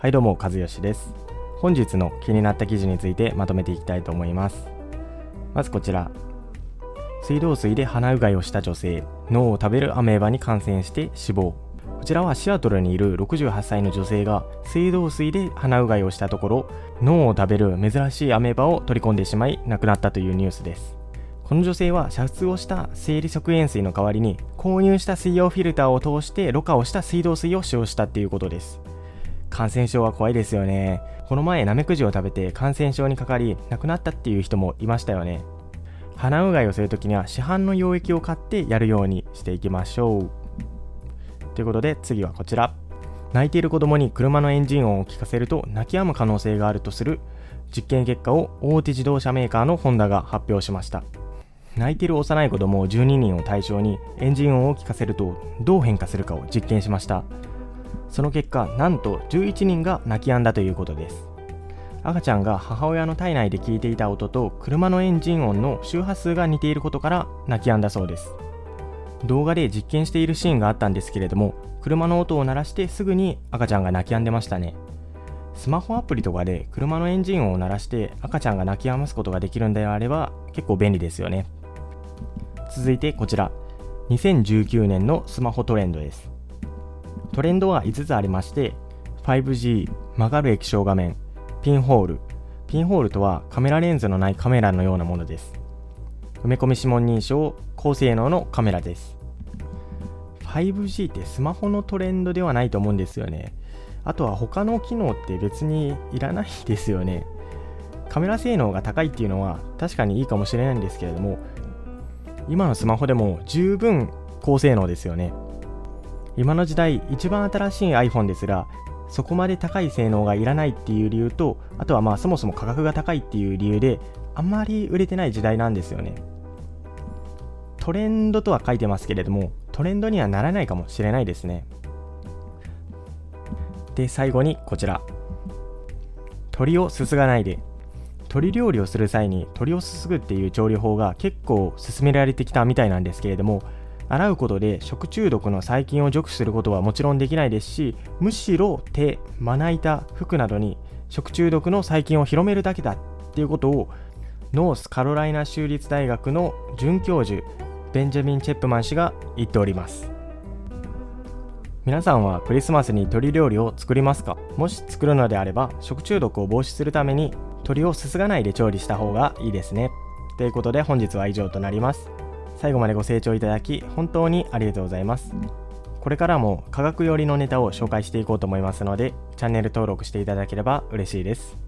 はいどうも和義です。本日の気になった記事についてまとめていきたいと思います。まずこちら。水道水で鼻うがいをした女性脳を食べるアメーバに感染して死亡。こちらはシアトルにいる68歳の女性が水道水で鼻うがいをしたところ脳を食べる珍しいアメーバを取り込んでしまい亡くなったというニュースです。この女性は煮沸をした生理食塩水の代わりに購入した水溶フィルターを通してろ過をした水道水を使用したっていうことです。感染症は怖いですよね。この前ナメクジを食べて感染症にかかり亡くなったっていう人もいましたよね。鼻うがいをするときには市販の溶液を買ってやるようにしていきましょう。ということで次はこちら。泣いている子供に車のエンジン音を聞かせると泣き止む可能性があるとする実験結果を大手自動車メーカーのホンダが発表しました。泣いている幼い子供12人を対象にエンジン音を聞かせるとどう変化するかを実験しました。その結果なんと11人が泣き止んだということです。赤ちゃんが母親の体内で聞いていた音と車のエンジン音の周波数が似ていることから泣き止んだそうです。動画で実験しているシーンがあったんですけれども車の音を鳴らしてすぐに赤ちゃんが泣き止んでましたね。スマホアプリとかで車のエンジン音を鳴らして赤ちゃんが泣き止ますことができるんであれば結構便利ですよね。続いてこちら。2019年のスマホトレンドです。トレンドは5つありまして 5G 曲がる液晶画面ピンホール。ピンホールとはカメラレンズのないカメラのようなものです。埋め込み指紋認証高性能のカメラです。5G ってスマホのトレンドではないと思うんですよね。あとは他の機能って別にいらないですよね。カメラ性能が高いっていうのは確かにいいかもしれないんですけれども今のスマホでも十分高性能ですよね。今の時代一番新しい iPhone ですらそこまで高い性能がいらないっていう理由とあとはまあそもそも価格が高いっていう理由であんまり売れてない時代なんですよね。トレンドとは書いてますけれどもトレンドにはならないかもしれないですね。で最後にこちら。鳥をすすがないで。鶏料理をする際に鶏をすすぐっていう調理法が結構勧められてきたみたいなんですけれども洗うことで食中毒の細菌を除去することはもちろんできないですしむしろ手まな板服などに食中毒の細菌を広めるだけだっていうことをノースカロライナ州立大学の准教授ベンジャミン・チェップマン氏が言っております。皆さんはクリスマスに鶏料理を作りますか？もし作るのであれば食中毒を防止するために鶏をすすがないで調理した方がいいですね。ということで本日は以上となります。最後までご清聴いただき本当にありがとうございます。これからも科学寄りのネタを紹介していこうと思いますのでチャンネル登録していただければ嬉しいです。